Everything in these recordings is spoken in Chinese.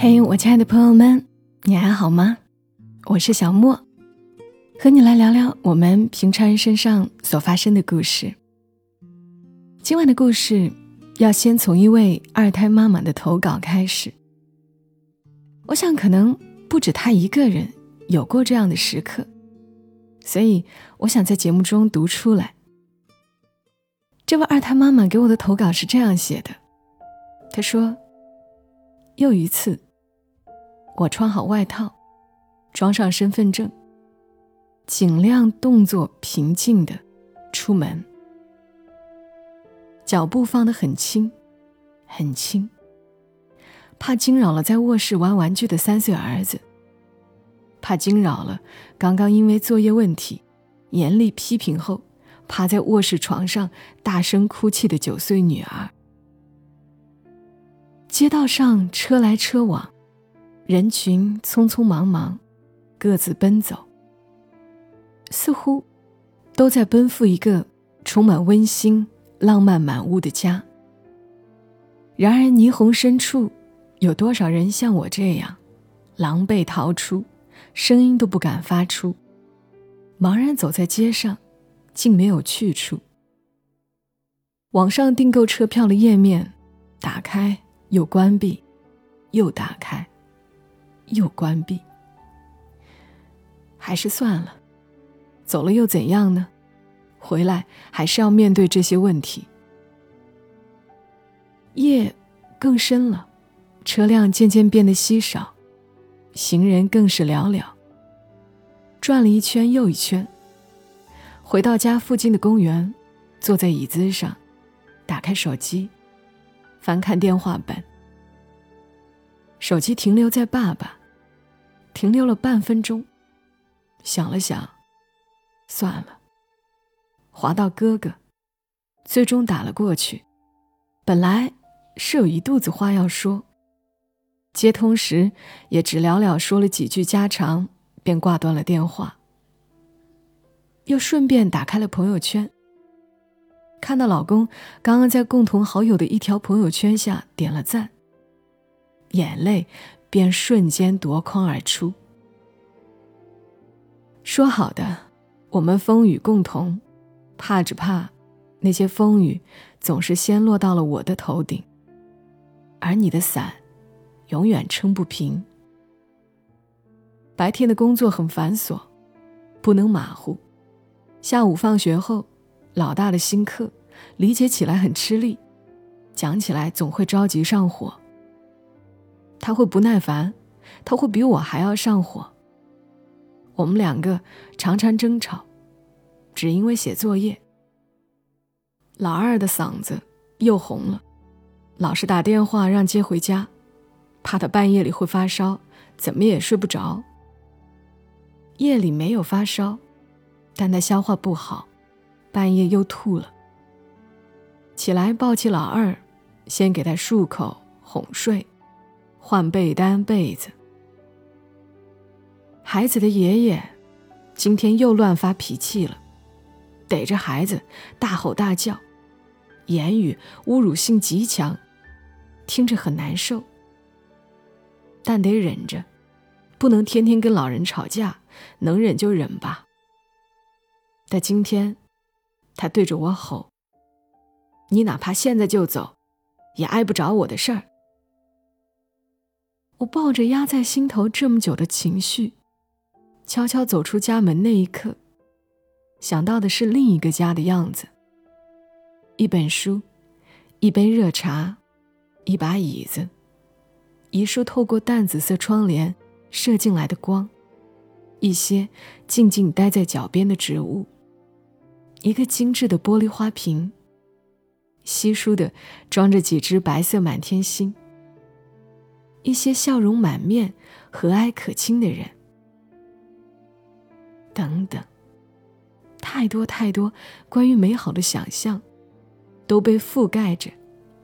嘿，我亲爱的朋友们，你还好吗？我是小莫，和你来聊聊我们平常人身上所发生的故事。今晚的故事要先从一位二胎妈妈的投稿开始。我想，可能不止她一个人有过这样的时刻，所以我想在节目中读出来。这位二胎妈妈给我的投稿是这样写的：“她说，又一次，我穿好外套，装上身份证，尽量动作平静的出门，脚步放得很轻，很轻，怕惊扰了在卧室玩玩具的三岁儿子，怕惊扰了刚刚因为作业问题严厉批评后。”趴在卧室床上大声哭泣的九岁女儿。街道上车来车往，人群匆匆忙忙，各自奔走，似乎都在奔赴一个充满温馨、浪漫满屋的家。然而，霓虹深处，有多少人像我这样，狼狈逃出，声音都不敢发出，茫然走在街上？竟没有去处。网上订购车票的页面，打开又关闭，又打开，又关闭。还是算了，走了又怎样呢？回来还是要面对这些问题。夜更深了，车辆渐渐变得稀少，行人更是寥寥。转了一圈又一圈。回到家附近的公园，坐在椅子上，打开手机，翻看电话本。手机停留在爸爸，停留了半分钟，想了想，算了。滑到哥哥，最终打了过去。本来是有一肚子话要说，接通时也只寥寥说了几句家常，便挂断了电话。又顺便打开了朋友圈，看到老公刚刚在共同好友的一条朋友圈下点了赞，眼泪便瞬间夺眶而出。说好的，我们风雨共同，怕只怕那些风雨总是先落到了我的头顶，而你的伞永远撑不平。白天的工作很繁琐，不能马虎。下午放学后，老大的新课，理解起来很吃力，讲起来总会着急上火。他会不耐烦，他会比我还要上火。我们两个常常争吵，只因为写作业。老二的嗓子又红了，老是打电话让接回家，怕他半夜里会发烧，怎么也睡不着。夜里没有发烧。但他消化不好，半夜又吐了。起来抱起老二，先给他漱口、哄睡，换被单、被子。孩子的爷爷今天又乱发脾气了，逮着孩子大吼大叫，言语侮辱性极强，听着很难受。但得忍着，不能天天跟老人吵架，能忍就忍吧。但今天，他对着我吼：“你哪怕现在就走，也碍不着我的事儿。”我抱着压在心头这么久的情绪，悄悄走出家门那一刻，想到的是另一个家的样子：一本书，一杯热茶，一把椅子，一束透过淡紫色窗帘射进来的光，一些静静待在脚边的植物。一个精致的玻璃花瓶，稀疏的装着几只白色满天星。一些笑容满面、和蔼可亲的人，等等，太多太多关于美好的想象，都被覆盖着、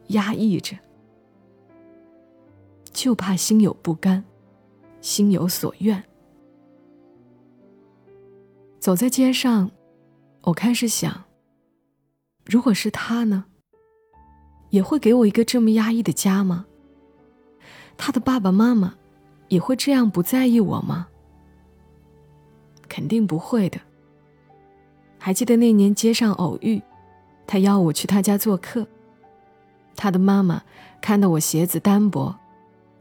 压抑着，就怕心有不甘，心有所愿。走在街上。我开始想，如果是他呢，也会给我一个这么压抑的家吗？他的爸爸妈妈也会这样不在意我吗？肯定不会的。还记得那年街上偶遇，他邀我去他家做客。他的妈妈看到我鞋子单薄，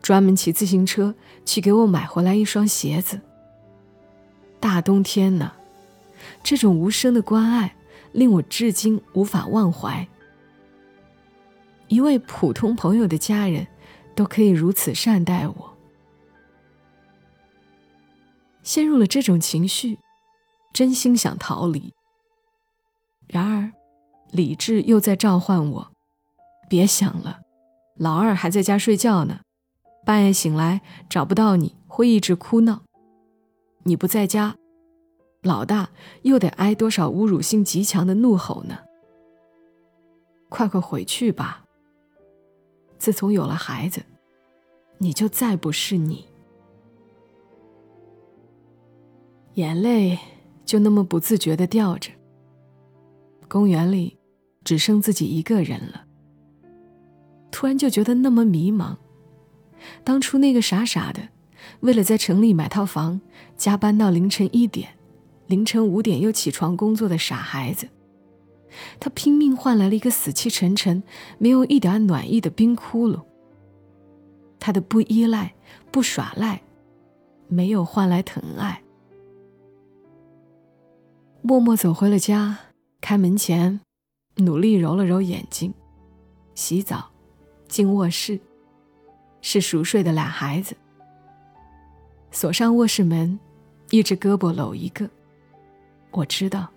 专门骑自行车去给我买回来一双鞋子。大冬天呢，这种无声的关爱令我至今无法忘怀。一位普通朋友的家人，都可以如此善待我。陷入了这种情绪，真心想逃离。然而，理智又在召唤我：别想了，老二还在家睡觉呢，半夜醒来找不到你会一直哭闹。你不在家，老大又得挨多少侮辱性极强的怒吼呢？快快回去吧。自从有了孩子，你就再不是你。眼泪就那么不自觉的掉着。公园里只剩自己一个人了。突然就觉得那么迷茫。当初那个傻傻的，为了在城里买套房，加班到凌晨一点，凌晨五点又起床工作的傻孩子，他拼命换来了一个死气沉沉、没有一点暖意的冰窟窿。他的不依赖、不耍赖，没有换来疼爱。默默走回了家，开门前，努力揉了揉眼睛，洗澡，进卧室，是熟睡的俩孩子。锁上卧室门，一只胳膊搂一个。我知道，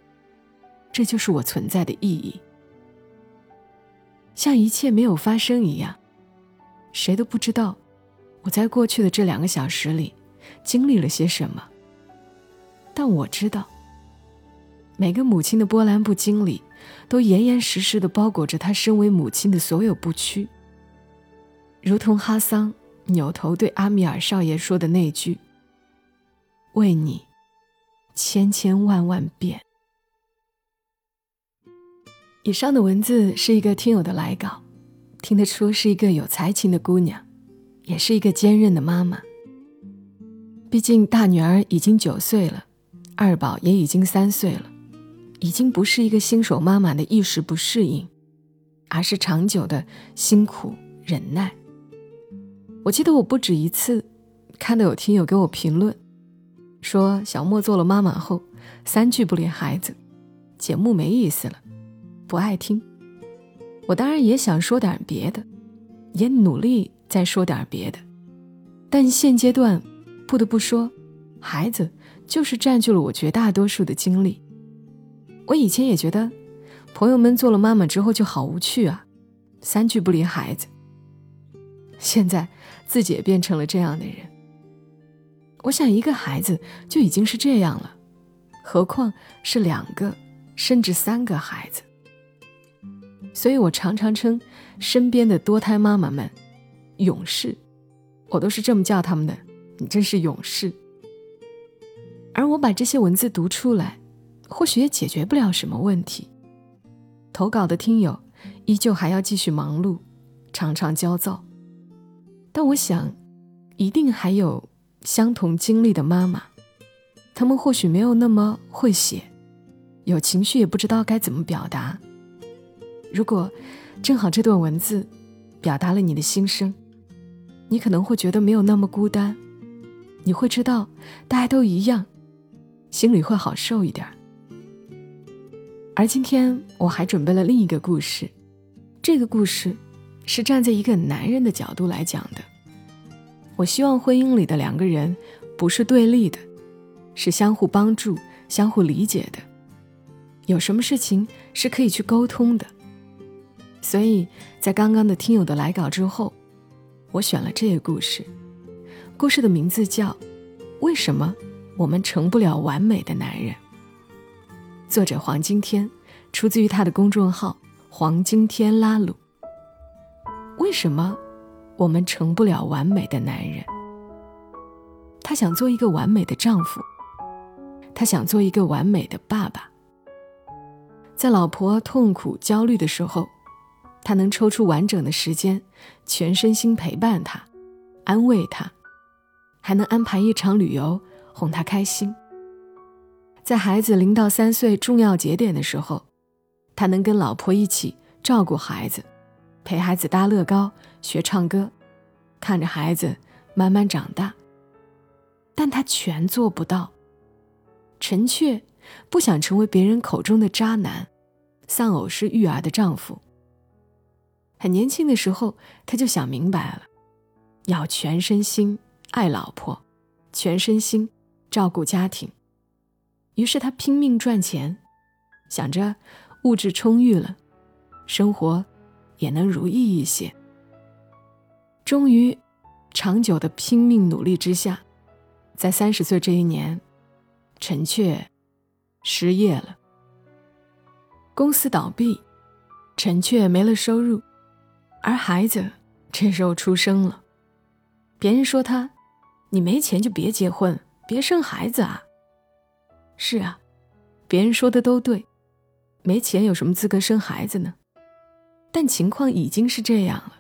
这就是我存在的意义。像一切没有发生一样，谁都不知道我在过去的这两个小时里经历了些什么。但我知道。每个母亲的波澜不惊里，都严严实实的包裹着她身为母亲的所有不屈。如同哈桑扭头对阿米尔少爷说的那句：“为你，千千万万遍。”以上的文字是一个听友的来稿，听得出是一个有才情的姑娘，也是一个坚韧的妈妈。毕竟大女儿已经九岁了，二宝也已经三岁了。已经不是一个新手妈妈的一时不适应，而是长久的辛苦忍耐。我记得我不止一次看到有听友给我评论，说小莫做了妈妈后三句不离孩子，节目没意思了，不爱听。我当然也想说点别的，也努力再说点别的，但现阶段不得不说，孩子就是占据了我绝大多数的精力。我以前也觉得，朋友们做了妈妈之后就好无趣啊，三句不离孩子。现在自己也变成了这样的人。我想一个孩子就已经是这样了，何况是两个甚至三个孩子。所以我常常称身边的多胎妈妈们“勇士”，我都是这么叫他们的。你真是勇士。而我把这些文字读出来。或许也解决不了什么问题。投稿的听友依旧还要继续忙碌，常常焦躁。但我想，一定还有相同经历的妈妈，他们或许没有那么会写，有情绪也不知道该怎么表达。如果正好这段文字表达了你的心声，你可能会觉得没有那么孤单，你会知道大家都一样，心里会好受一点。而今天我还准备了另一个故事，这个故事是站在一个男人的角度来讲的。我希望婚姻里的两个人不是对立的，是相互帮助、相互理解的。有什么事情是可以去沟通的。所以在刚刚的听友的来稿之后，我选了这个故事。故事的名字叫《为什么我们成不了完美的男人》。作者黄金天，出自于他的公众号“黄金天拉鲁”。为什么我们成不了完美的男人？他想做一个完美的丈夫，他想做一个完美的爸爸。在老婆痛苦焦虑的时候，他能抽出完整的时间，全身心陪伴她，安慰他，还能安排一场旅游哄他开心。在孩子零到三岁重要节点的时候，他能跟老婆一起照顾孩子，陪孩子搭乐高、学唱歌，看着孩子慢慢长大。但他全做不到。陈确不想成为别人口中的渣男，丧偶式育儿的丈夫。很年轻的时候，他就想明白了，要全身心爱老婆，全身心照顾家庭。于是他拼命赚钱，想着物质充裕了，生活也能如意一些。终于，长久的拼命努力之下，在三十岁这一年，陈确失业了，公司倒闭，陈确没了收入，而孩子这时候出生了。别人说他：“你没钱就别结婚，别生孩子啊。”是啊，别人说的都对，没钱有什么资格生孩子呢？但情况已经是这样了，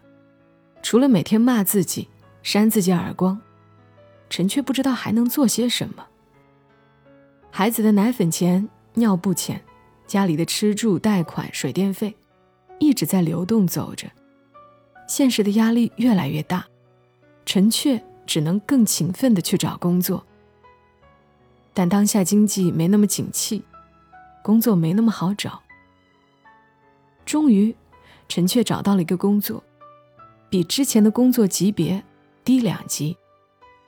除了每天骂自己、扇自己耳光，陈却不知道还能做些什么。孩子的奶粉钱、尿布钱，家里的吃住、贷款、水电费，一直在流动走着，现实的压力越来越大，陈却只能更勤奋的去找工作。但当下经济没那么景气，工作没那么好找。终于，陈却找到了一个工作，比之前的工作级别低两级，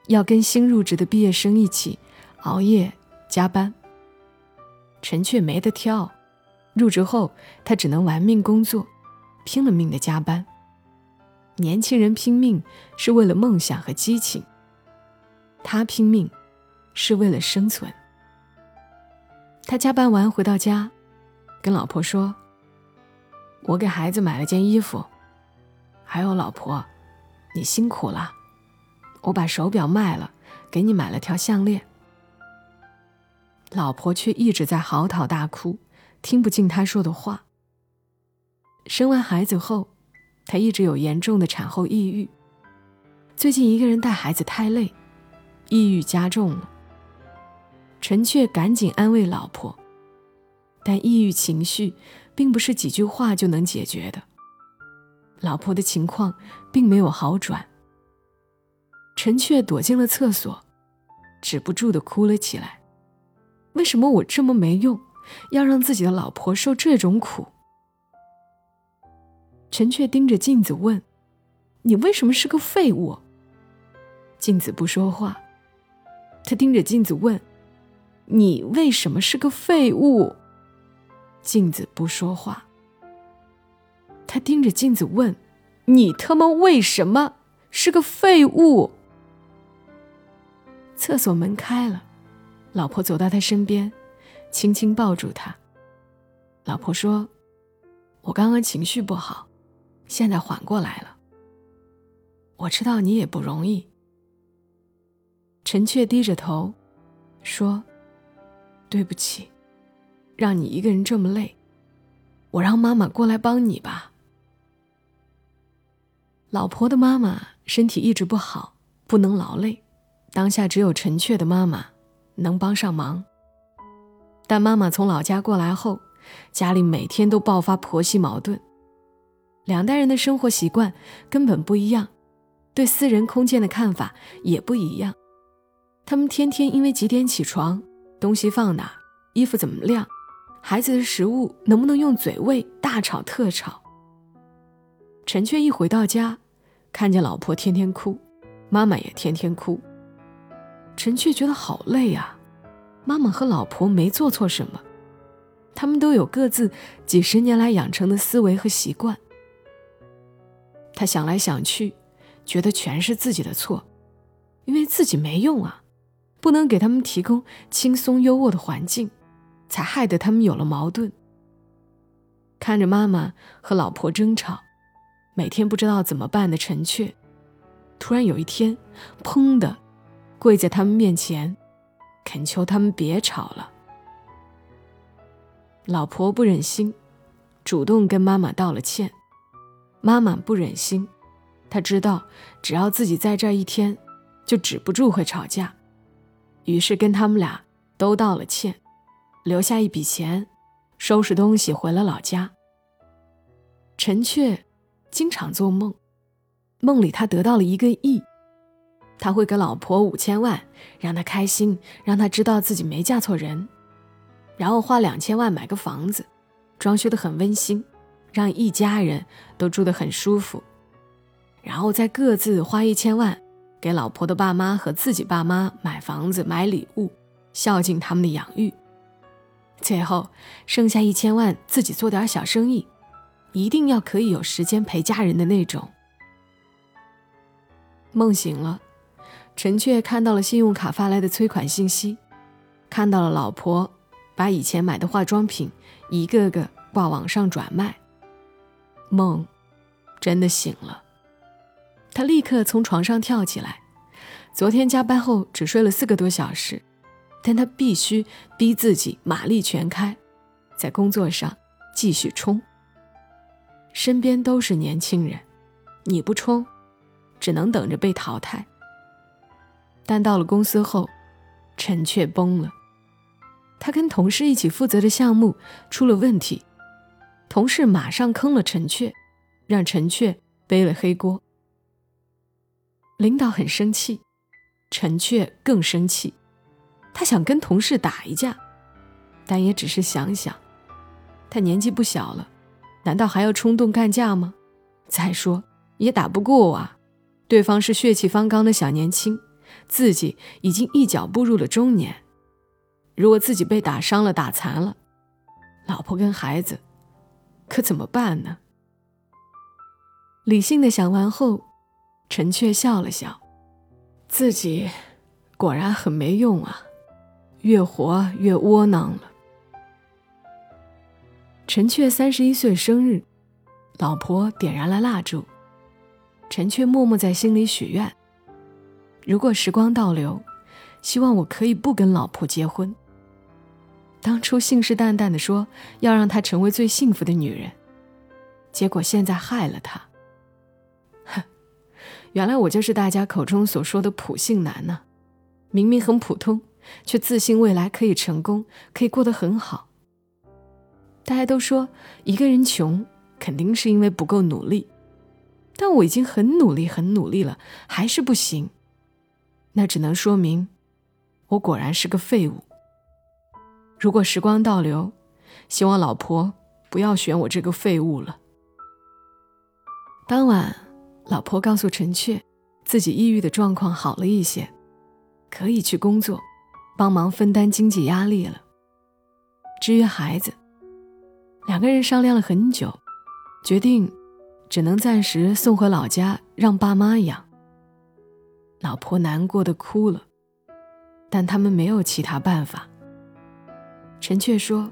要跟新入职的毕业生一起熬夜加班。陈却没得挑，入职后他只能玩命工作，拼了命的加班。年轻人拼命是为了梦想和激情，他拼命。是为了生存。他加班完回到家，跟老婆说：“我给孩子买了件衣服，还有老婆，你辛苦了。我把手表卖了，给你买了条项链。”老婆却一直在嚎啕大哭，听不进他说的话。生完孩子后，他一直有严重的产后抑郁。最近一个人带孩子太累，抑郁加重了。陈却赶紧安慰老婆，但抑郁情绪并不是几句话就能解决的。老婆的情况并没有好转。陈却躲进了厕所，止不住的哭了起来。为什么我这么没用，要让自己的老婆受这种苦？陈却盯着镜子问：“你为什么是个废物？”镜子不说话。他盯着镜子问。你为什么是个废物？镜子不说话。他盯着镜子问：“你他妈为什么是个废物？”厕所门开了，老婆走到他身边，轻轻抱住他。老婆说：“我刚刚情绪不好，现在缓过来了。我知道你也不容易。”陈却低着头说。对不起，让你一个人这么累，我让妈妈过来帮你吧。老婆的妈妈身体一直不好，不能劳累，当下只有陈确的妈妈能帮上忙。但妈妈从老家过来后，家里每天都爆发婆媳矛盾，两代人的生活习惯根本不一样，对私人空间的看法也不一样。他们天天因为几点起床。东西放哪，衣服怎么晾，孩子的食物能不能用嘴喂，大吵特吵。陈却一回到家，看见老婆天天哭，妈妈也天天哭。陈却觉得好累啊，妈妈和老婆没做错什么，他们都有各自几十年来养成的思维和习惯。他想来想去，觉得全是自己的错，因为自己没用啊。不能给他们提供轻松优渥的环境，才害得他们有了矛盾。看着妈妈和老婆争吵，每天不知道怎么办的陈确，突然有一天，砰的，跪在他们面前，恳求他们别吵了。老婆不忍心，主动跟妈妈道了歉，妈妈不忍心，他知道只要自己在这一天，就止不住会吵架，于是跟他们俩都道了歉，留下一笔钱，收拾东西回了老家。陈雀经常做梦，梦里他得到了一个亿，他会给老婆五千万，让她开心，让她知道自己没嫁错人，然后花两千万买个房子，装修的很温馨，让一家人都住得很舒服。然后再各自花一千万，给老婆的爸妈和自己爸妈买房子、买礼物，孝敬他们的养育。最后剩下一千万，自己做点小生意，一定要可以有时间陪家人的那种。梦醒了，陈雀看到了信用卡发来的催款信息，看到了老婆把以前买的化妆品一个个挂网上转卖。梦真的醒了。他立刻从床上跳起来。昨天加班后只睡了四个多小时，但他必须逼自己马力全开，在工作上继续冲。身边都是年轻人，你不冲，只能等着被淘汰。但到了公司后，陈却崩了。他跟同事一起负责的项目出了问题，同事马上坑了陈雀，让陈雀背了黑锅。领导很生气，陈雀更生气，他想跟同事打一架，但也只是想想。他年纪不小了，难道还要冲动干架吗？再说也打不过啊，对方是血气方刚的小年轻，自己已经一脚步入了中年。如果自己被打伤了、打残了，老婆跟孩子可怎么办呢？理性的想完后。陈雀笑了笑，自己果然很没用啊，越活越窝囊了。陈雀三十一岁生日，老婆点燃了蜡烛，陈雀默默在心里许愿：如果时光倒流，希望我可以不跟老婆结婚。当初信誓旦旦的说要让她成为最幸福的女人，结果现在害了她。哼原来我就是大家口中所说的普信男呢，明明很普通，却自信未来可以成功，可以过得很好。大家都说一个人穷，肯定是因为不够努力，但我已经很努力，很努力了，还是不行，那只能说明我果然是个废物。如果时光倒流，希望老婆不要选我这个废物了。当晚。老婆告诉陈雀，自己抑郁的状况好了一些，可以去工作，帮忙分担经济压力了。至于孩子，两个人商量了很久，决定只能暂时送回老家让爸妈养。老婆难过的哭了，但他们没有其他办法。陈雀说：“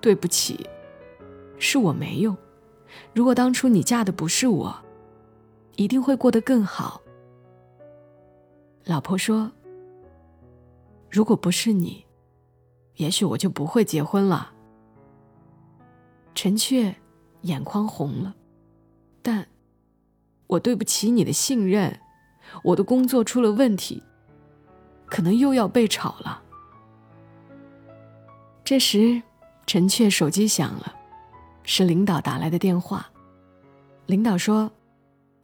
对不起，是我没用。如果当初你嫁的不是我。”一定会过得更好。老婆说：“如果不是你，也许我就不会结婚了。”陈雀眼眶红了，但我对不起你的信任，我的工作出了问题，可能又要被炒了。这时，陈雀手机响了，是领导打来的电话。领导说。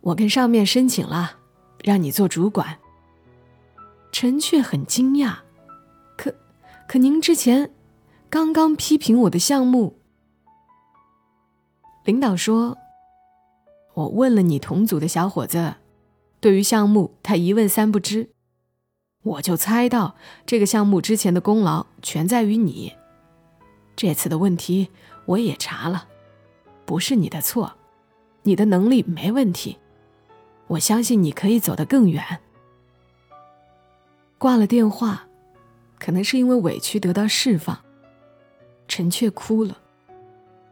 我跟上面申请了，让你做主管。陈雀很惊讶，可可您之前刚刚批评我的项目。领导说，我问了你同组的小伙子，对于项目他一问三不知，我就猜到这个项目之前的功劳全在于你。这次的问题我也查了，不是你的错，你的能力没问题。我相信你可以走得更远。挂了电话，可能是因为委屈得到释放，陈雀哭了。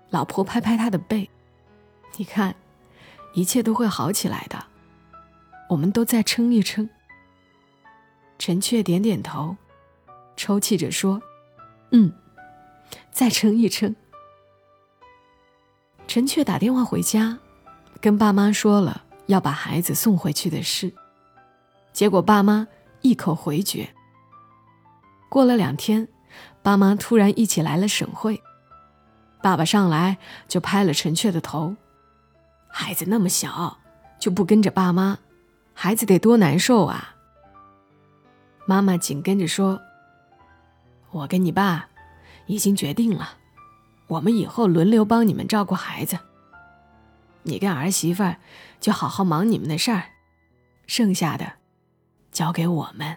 老婆拍拍他的背：“你看，一切都会好起来的，我们都再撑一撑。”陈雀点点头，抽泣着说：“嗯，再撑一撑。”陈雀打电话回家，跟爸妈说了。要把孩子送回去的事，结果爸妈一口回绝。过了两天，爸妈突然一起来了省会，爸爸上来就拍了陈雀的头：“孩子那么小，就不跟着爸妈，孩子得多难受啊！”妈妈紧跟着说：“我跟你爸已经决定了，我们以后轮流帮你们照顾孩子。”你跟儿媳妇儿就好好忙你们的事儿，剩下的交给我们。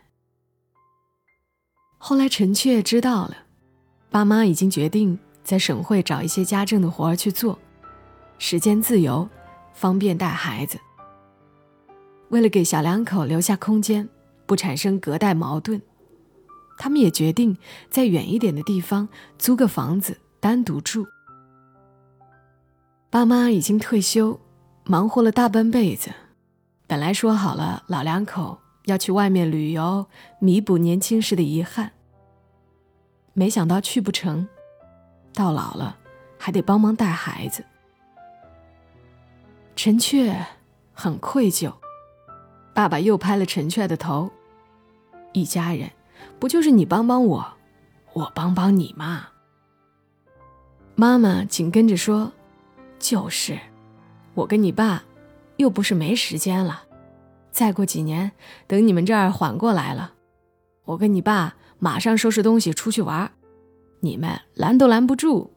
后来陈雀知道了，爸妈已经决定在省会找一些家政的活儿去做，时间自由，方便带孩子。为了给小两口留下空间，不产生隔代矛盾，他们也决定在远一点的地方租个房子单独住。爸妈已经退休，忙活了大半辈子，本来说好了老两口要去外面旅游，弥补年轻时的遗憾。没想到去不成，到老了还得帮忙带孩子。陈雀很愧疚，爸爸又拍了陈雀的头：“一家人不就是你帮帮我，我帮帮你吗？”妈妈紧跟着说。就是，我跟你爸，又不是没时间了。再过几年，等你们这儿缓过来了，我跟你爸马上收拾东西出去玩，你们拦都拦不住。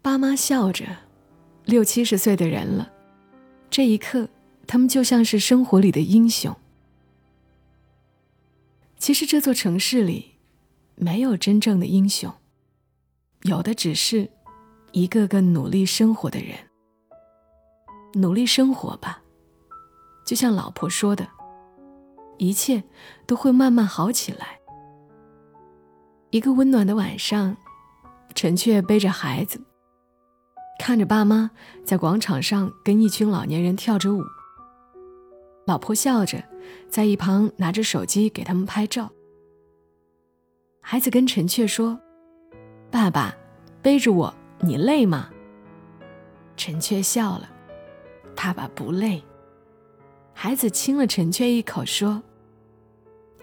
爸妈笑着，六七十岁的人了，这一刻，他们就像是生活里的英雄。其实这座城市里，没有真正的英雄，有的只是。一个个努力生活的人，努力生活吧，就像老婆说的，一切都会慢慢好起来。一个温暖的晚上，陈雀背着孩子，看着爸妈在广场上跟一群老年人跳着舞，老婆笑着在一旁拿着手机给他们拍照。孩子跟陈雀说：“爸爸，背着我。”你累吗？陈雀笑了，爸爸不累。孩子亲了陈雀一口，说：“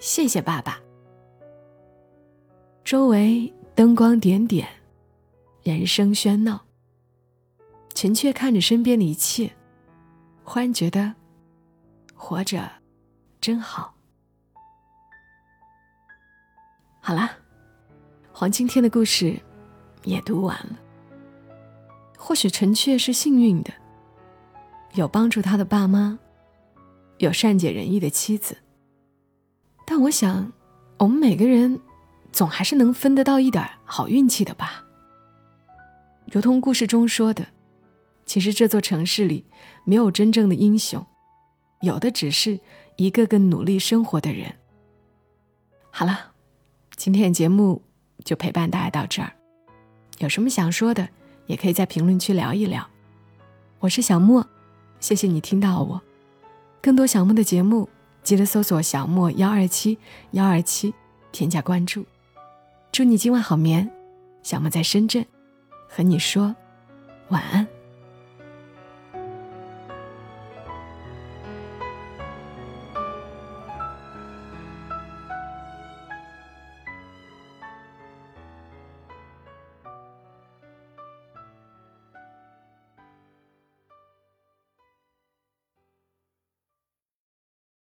谢谢爸爸。”周围灯光点点，人声喧闹。陈雀看着身边的一切，忽然觉得活着真好。好啦，黄今天的故事也读完了。或许陈雀是幸运的，有帮助他的爸妈，有善解人意的妻子。但我想，我们每个人总还是能分得到一点好运气的吧。如同故事中说的，其实这座城市里没有真正的英雄，有的只是一个个努力生活的人。好了，今天的节目就陪伴大家到这儿，有什么想说的？也可以在评论区聊一聊。我是小莫，谢谢你听到我。更多小莫的节目，记得搜索“小莫幺二七幺二七”，添加关注。祝你今晚好眠，小莫在深圳，和你说晚安。